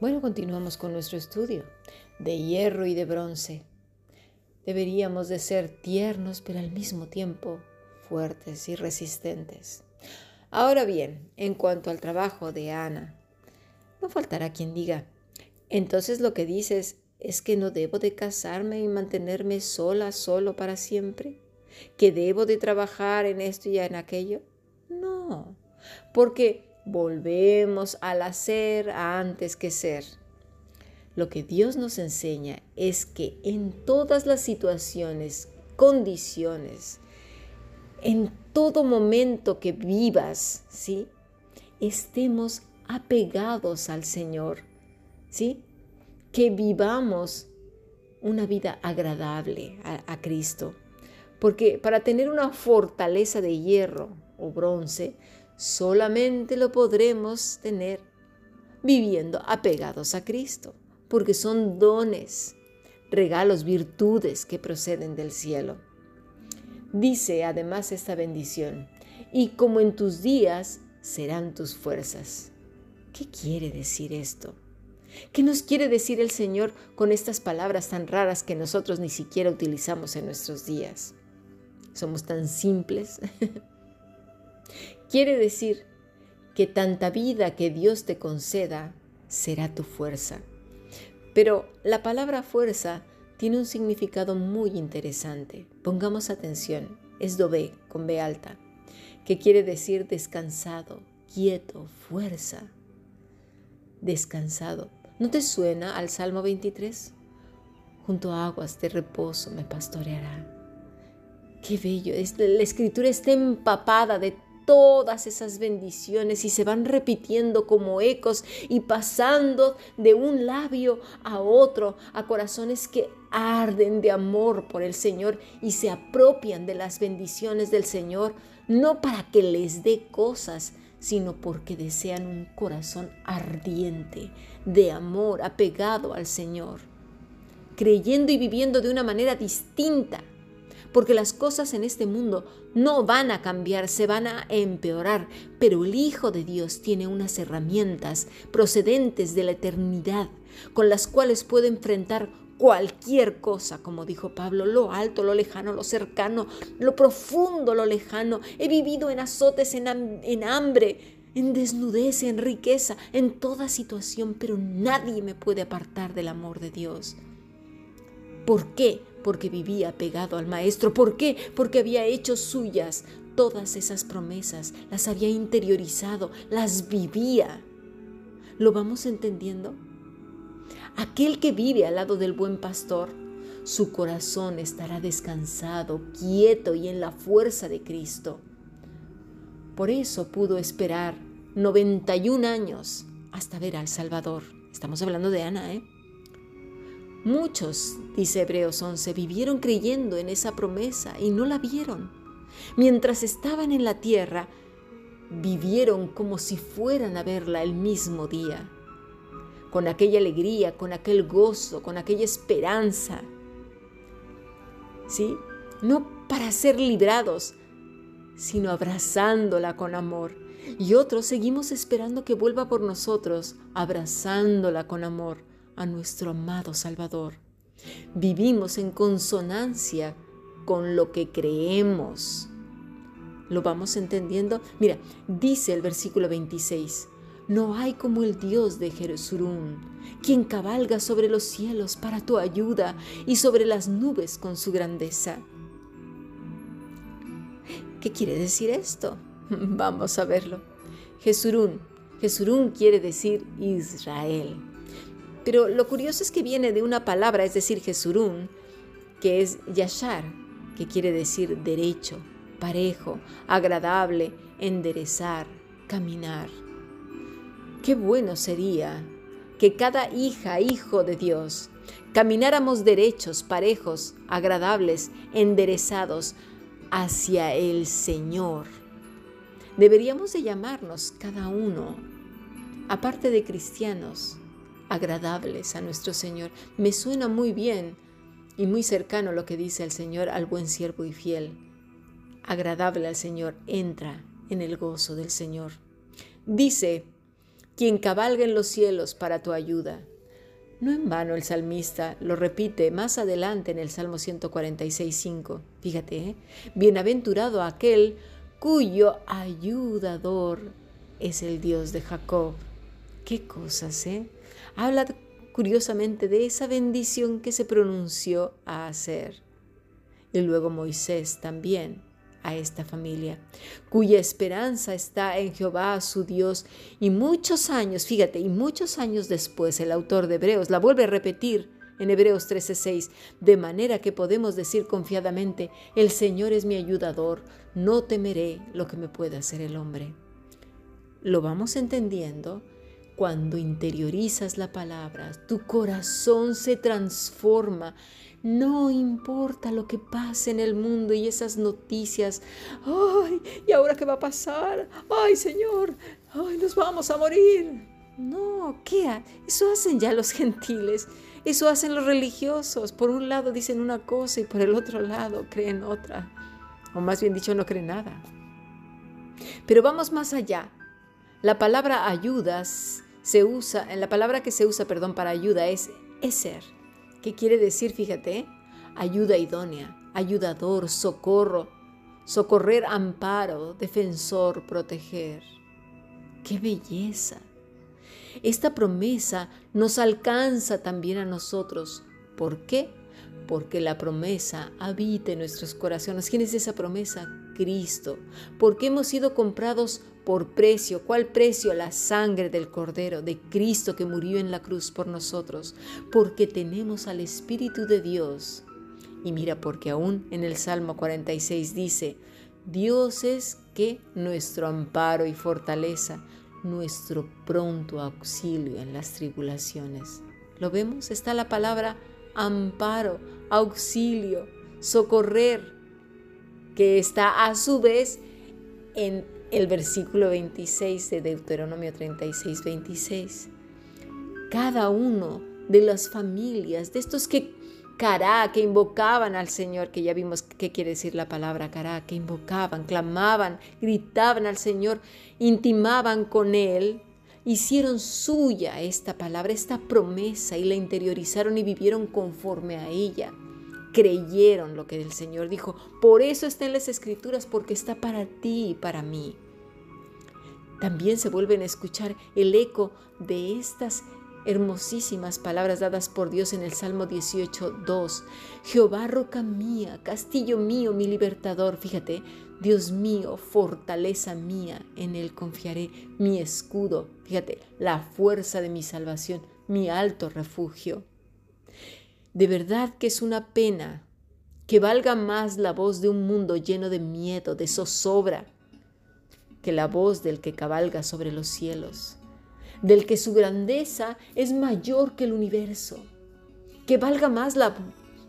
Bueno, continuamos con nuestro estudio de hierro y de bronce. Deberíamos de ser tiernos, pero al mismo tiempo fuertes y resistentes. Ahora bien, en cuanto al trabajo de Ana, no faltará quien diga, entonces lo que dices es que no debo de casarme y mantenerme sola, solo para siempre, que debo de trabajar en esto y en aquello. No, porque volvemos al hacer antes que ser. Lo que Dios nos enseña es que en todas las situaciones, condiciones, en todo momento que vivas, ¿sí? Estemos apegados al Señor, ¿sí? Que vivamos una vida agradable a, a Cristo. Porque para tener una fortaleza de hierro o bronce, solamente lo podremos tener viviendo apegados a Cristo porque son dones, regalos, virtudes que proceden del cielo. Dice además esta bendición, y como en tus días serán tus fuerzas. ¿Qué quiere decir esto? ¿Qué nos quiere decir el Señor con estas palabras tan raras que nosotros ni siquiera utilizamos en nuestros días? Somos tan simples. quiere decir que tanta vida que Dios te conceda será tu fuerza. Pero la palabra fuerza tiene un significado muy interesante. Pongamos atención. Es dobe con B alta, que quiere decir descansado, quieto, fuerza. Descansado. ¿No te suena al Salmo 23? Junto a aguas de reposo me pastoreará. Qué bello. La escritura está empapada de todas esas bendiciones y se van repitiendo como ecos y pasando de un labio a otro a corazones que arden de amor por el Señor y se apropian de las bendiciones del Señor, no para que les dé cosas, sino porque desean un corazón ardiente de amor, apegado al Señor, creyendo y viviendo de una manera distinta porque las cosas en este mundo no van a cambiar, se van a empeorar, pero el Hijo de Dios tiene unas herramientas procedentes de la eternidad con las cuales puede enfrentar cualquier cosa, como dijo Pablo, lo alto, lo lejano, lo cercano, lo profundo, lo lejano. He vivido en azotes, en, en hambre, en desnudez, en riqueza, en toda situación, pero nadie me puede apartar del amor de Dios. ¿Por qué? Porque vivía pegado al Maestro. ¿Por qué? Porque había hecho suyas todas esas promesas, las había interiorizado, las vivía. ¿Lo vamos entendiendo? Aquel que vive al lado del buen pastor, su corazón estará descansado, quieto y en la fuerza de Cristo. Por eso pudo esperar 91 años hasta ver al Salvador. Estamos hablando de Ana, ¿eh? Muchos, dice Hebreos 11, vivieron creyendo en esa promesa y no la vieron. Mientras estaban en la tierra, vivieron como si fueran a verla el mismo día, con aquella alegría, con aquel gozo, con aquella esperanza. ¿Sí? No para ser librados, sino abrazándola con amor. Y otros seguimos esperando que vuelva por nosotros, abrazándola con amor a nuestro amado Salvador. Vivimos en consonancia con lo que creemos. ¿Lo vamos entendiendo? Mira, dice el versículo 26, no hay como el Dios de Jerusalén, quien cabalga sobre los cielos para tu ayuda y sobre las nubes con su grandeza. ¿Qué quiere decir esto? Vamos a verlo. Jesurún. Jesurún quiere decir Israel. Pero lo curioso es que viene de una palabra, es decir, Jesurún, que es yashar, que quiere decir derecho, parejo, agradable, enderezar, caminar. Qué bueno sería que cada hija, hijo de Dios, camináramos derechos, parejos, agradables, enderezados hacia el Señor. Deberíamos de llamarnos cada uno, aparte de cristianos, agradables a nuestro Señor. Me suena muy bien y muy cercano lo que dice el Señor al buen siervo y fiel. Agradable al Señor, entra en el gozo del Señor. Dice, quien cabalga en los cielos para tu ayuda. No en vano el salmista lo repite más adelante en el Salmo 146.5. Fíjate, ¿eh? bienaventurado aquel cuyo ayudador es el Dios de Jacob. Qué cosas, ¿eh? Habla curiosamente de esa bendición que se pronunció a hacer. Y luego Moisés también a esta familia, cuya esperanza está en Jehová su Dios. Y muchos años, fíjate, y muchos años después el autor de Hebreos la vuelve a repetir en Hebreos 13:6, de manera que podemos decir confiadamente, el Señor es mi ayudador, no temeré lo que me pueda hacer el hombre. Lo vamos entendiendo cuando interiorizas la palabra, tu corazón se transforma no importa lo que pase en el mundo y esas noticias. Ay, ¿y ahora qué va a pasar? Ay, Señor, ay, nos vamos a morir. No, ¿qué? Eso hacen ya los gentiles. Eso hacen los religiosos. Por un lado dicen una cosa y por el otro lado creen otra. O más bien dicho, no creen nada. Pero vamos más allá. La palabra ayudas se usa, la palabra que se usa, perdón, para ayuda es ser ¿Qué quiere decir? Fíjate, ayuda idónea, ayudador, socorro, socorrer, amparo, defensor, proteger. ¡Qué belleza! Esta promesa nos alcanza también a nosotros. ¿Por qué? Porque la promesa habita en nuestros corazones. ¿Quién es esa promesa? Cristo. Porque hemos sido comprados por precio. ¿Cuál precio? La sangre del Cordero, de Cristo que murió en la cruz por nosotros, porque tenemos al Espíritu de Dios. Y mira, porque aún en el Salmo 46 dice, Dios es que nuestro amparo y fortaleza, nuestro pronto auxilio en las tribulaciones. ¿Lo vemos? Está la palabra amparo, auxilio, socorrer, que está a su vez en el versículo 26 de Deuteronomio 36, 26. Cada uno de las familias, de estos que cará, que invocaban al Señor, que ya vimos qué quiere decir la palabra cará, que invocaban, clamaban, gritaban al Señor, intimaban con Él, hicieron suya esta palabra, esta promesa y la interiorizaron y vivieron conforme a ella creyeron lo que el Señor dijo. Por eso está en las escrituras, porque está para ti y para mí. También se vuelven a escuchar el eco de estas hermosísimas palabras dadas por Dios en el Salmo 18, 2. Jehová, roca mía, castillo mío, mi libertador. Fíjate, Dios mío, fortaleza mía, en Él confiaré, mi escudo. Fíjate, la fuerza de mi salvación, mi alto refugio. De verdad que es una pena que valga más la voz de un mundo lleno de miedo, de zozobra, que la voz del que cabalga sobre los cielos, del que su grandeza es mayor que el universo, que valga más la,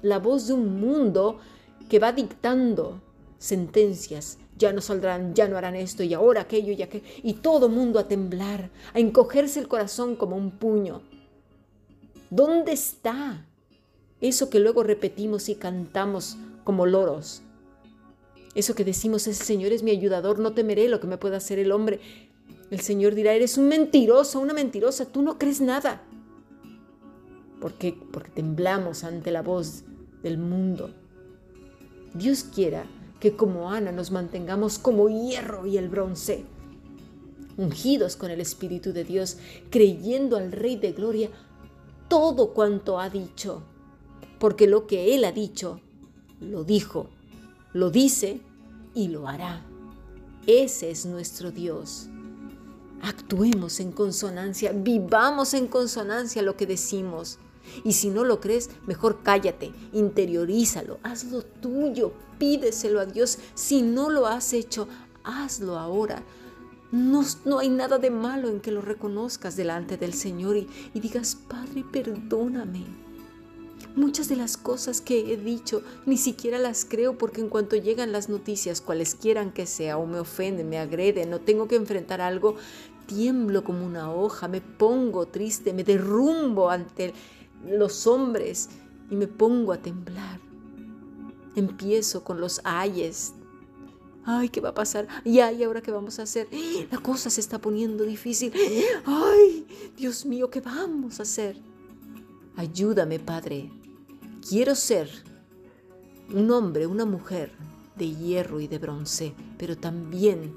la voz de un mundo que va dictando sentencias, ya no saldrán, ya no harán esto y ahora aquello y aquello, y todo mundo a temblar, a encogerse el corazón como un puño. ¿Dónde está eso que luego repetimos y cantamos como loros. Eso que decimos, ese Señor es mi ayudador, no temeré lo que me pueda hacer el hombre. El Señor dirá, eres un mentiroso, una mentirosa, tú no crees nada. ¿Por qué? Porque temblamos ante la voz del mundo. Dios quiera que como Ana nos mantengamos como hierro y el bronce, ungidos con el Espíritu de Dios, creyendo al Rey de Gloria todo cuanto ha dicho porque lo que Él ha dicho, lo dijo, lo dice y lo hará. Ese es nuestro Dios. Actuemos en consonancia, vivamos en consonancia lo que decimos. Y si no lo crees, mejor cállate, interiorízalo, hazlo tuyo, pídeselo a Dios. Si no lo has hecho, hazlo ahora. No, no hay nada de malo en que lo reconozcas delante del Señor y, y digas, Padre, perdóname. Muchas de las cosas que he dicho ni siquiera las creo porque en cuanto llegan las noticias, cuales quieran que sea, o me ofenden, me agreden, no tengo que enfrentar algo, tiemblo como una hoja, me pongo triste, me derrumbo ante los hombres y me pongo a temblar. Empiezo con los ayes. Ay, ¿qué va a pasar? Y ay, ¿ahora qué vamos a hacer? La cosa se está poniendo difícil. Ay, Dios mío, ¿qué vamos a hacer? Ayúdame, Padre. Quiero ser un hombre, una mujer de hierro y de bronce, pero también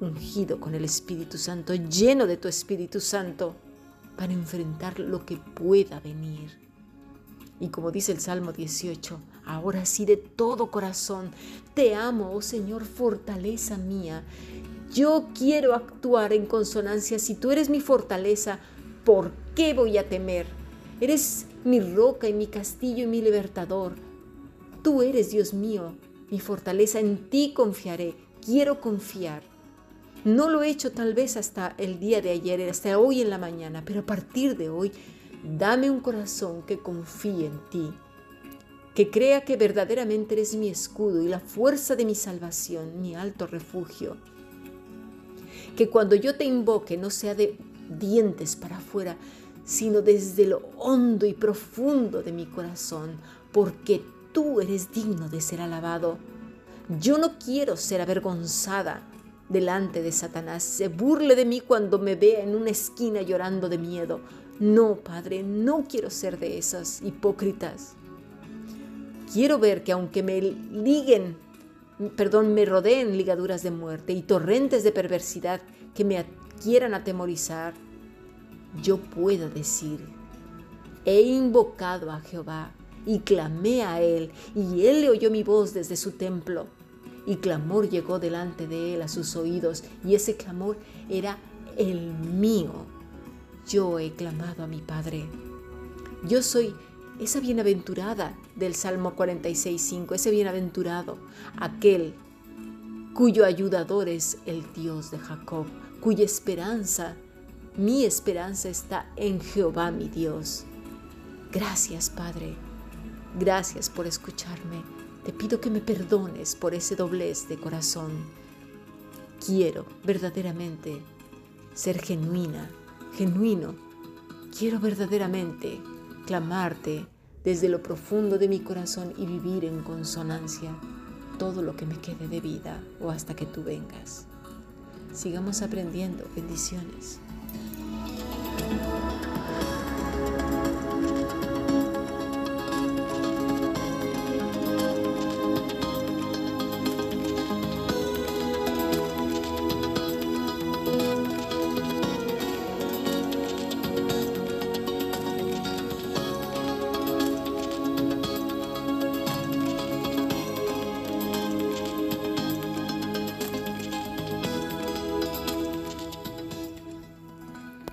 ungido con el Espíritu Santo, lleno de tu Espíritu Santo, para enfrentar lo que pueda venir. Y como dice el Salmo 18, ahora sí de todo corazón, te amo, oh Señor, fortaleza mía. Yo quiero actuar en consonancia. Si tú eres mi fortaleza, ¿por qué voy a temer? Eres mi roca y mi castillo y mi libertador. Tú eres, Dios mío, mi fortaleza. En ti confiaré. Quiero confiar. No lo he hecho tal vez hasta el día de ayer, hasta hoy en la mañana, pero a partir de hoy Dame un corazón que confíe en ti, que crea que verdaderamente eres mi escudo y la fuerza de mi salvación, mi alto refugio. Que cuando yo te invoque no sea de dientes para afuera, sino desde lo hondo y profundo de mi corazón, porque tú eres digno de ser alabado. Yo no quiero ser avergonzada delante de Satanás. Se burle de mí cuando me vea en una esquina llorando de miedo. No, Padre, no quiero ser de esas hipócritas. Quiero ver que aunque me liguen, perdón, me rodeen ligaduras de muerte y torrentes de perversidad que me quieran atemorizar, yo pueda decir, he invocado a Jehová y clamé a Él, y Él le oyó mi voz desde su templo, y clamor llegó delante de Él a sus oídos, y ese clamor era el mío yo he clamado a mi Padre. Yo soy esa bienaventurada del Salmo 46.5, ese bienaventurado, aquel cuyo ayudador es el Dios de Jacob, cuya esperanza, mi esperanza está en Jehová mi Dios. Gracias Padre, gracias por escucharme. Te pido que me perdones por ese doblez de corazón. Quiero verdaderamente ser genuina genuino, quiero verdaderamente clamarte desde lo profundo de mi corazón y vivir en consonancia todo lo que me quede de vida o hasta que tú vengas. Sigamos aprendiendo. Bendiciones. Thank you.